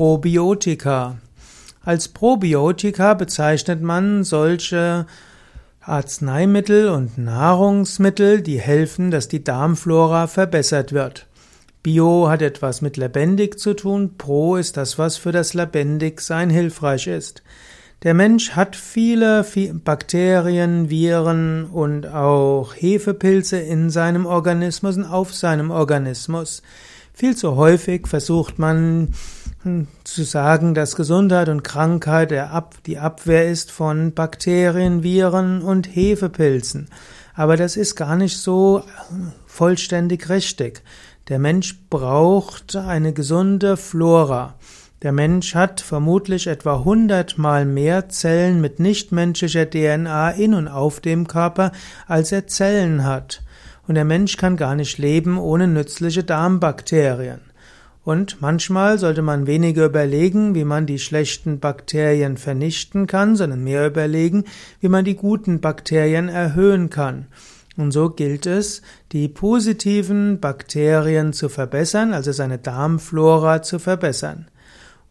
Probiotika. Als Probiotika bezeichnet man solche Arzneimittel und Nahrungsmittel, die helfen, dass die Darmflora verbessert wird. Bio hat etwas mit lebendig zu tun, Pro ist das, was für das Lebendigsein hilfreich ist. Der Mensch hat viele Bakterien, Viren und auch Hefepilze in seinem Organismus und auf seinem Organismus. Viel zu häufig versucht man zu sagen, dass Gesundheit und Krankheit die Abwehr ist von Bakterien, Viren und Hefepilzen. Aber das ist gar nicht so vollständig richtig. Der Mensch braucht eine gesunde Flora. Der Mensch hat vermutlich etwa hundertmal mehr Zellen mit nichtmenschlicher DNA in und auf dem Körper, als er Zellen hat. Und der Mensch kann gar nicht leben ohne nützliche Darmbakterien. Und manchmal sollte man weniger überlegen, wie man die schlechten Bakterien vernichten kann, sondern mehr überlegen, wie man die guten Bakterien erhöhen kann. Und so gilt es, die positiven Bakterien zu verbessern, also seine Darmflora zu verbessern.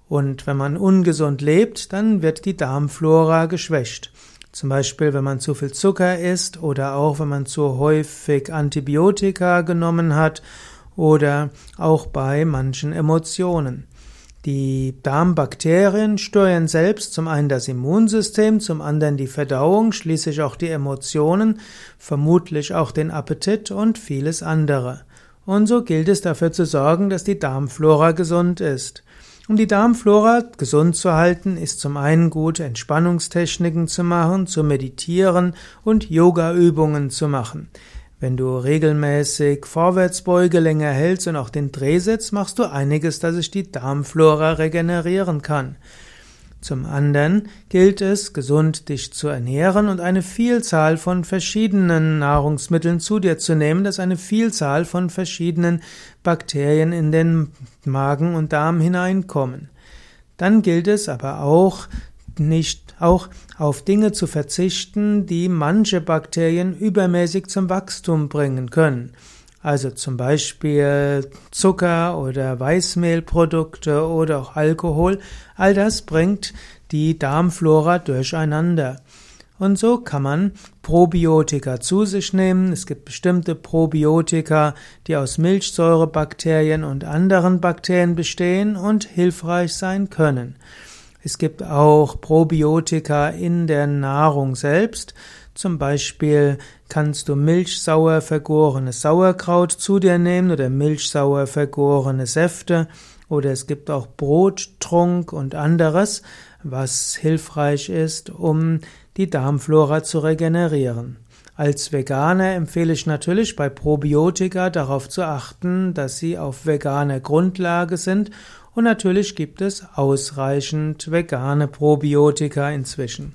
Und wenn man ungesund lebt, dann wird die Darmflora geschwächt. Zum Beispiel, wenn man zu viel Zucker isst oder auch wenn man zu häufig Antibiotika genommen hat oder auch bei manchen Emotionen. Die Darmbakterien steuern selbst zum einen das Immunsystem, zum anderen die Verdauung, schließlich auch die Emotionen, vermutlich auch den Appetit und vieles andere. Und so gilt es dafür zu sorgen, dass die Darmflora gesund ist. Um die Darmflora gesund zu halten, ist zum einen gut, Entspannungstechniken zu machen, zu meditieren und Yogaübungen zu machen. Wenn du regelmäßig Vorwärtsbeuge länger hältst und auch den Drehsitz, machst du einiges, dass sich die Darmflora regenerieren kann. Zum anderen gilt es, gesund dich zu ernähren und eine Vielzahl von verschiedenen Nahrungsmitteln zu dir zu nehmen, dass eine Vielzahl von verschiedenen Bakterien in den Magen und Darm hineinkommen. Dann gilt es aber auch, nicht auch auf Dinge zu verzichten, die manche Bakterien übermäßig zum Wachstum bringen können. Also zum Beispiel Zucker oder Weißmehlprodukte oder auch Alkohol. All das bringt die Darmflora durcheinander. Und so kann man Probiotika zu sich nehmen. Es gibt bestimmte Probiotika, die aus Milchsäurebakterien und anderen Bakterien bestehen und hilfreich sein können. Es gibt auch Probiotika in der Nahrung selbst. Zum Beispiel kannst du milchsauer vergorenes Sauerkraut zu dir nehmen oder milchsauer vergorene Säfte. Oder es gibt auch Brottrunk und anderes, was hilfreich ist, um die Darmflora zu regenerieren. Als Veganer empfehle ich natürlich bei Probiotika darauf zu achten, dass sie auf veganer Grundlage sind und natürlich gibt es ausreichend vegane Probiotika inzwischen.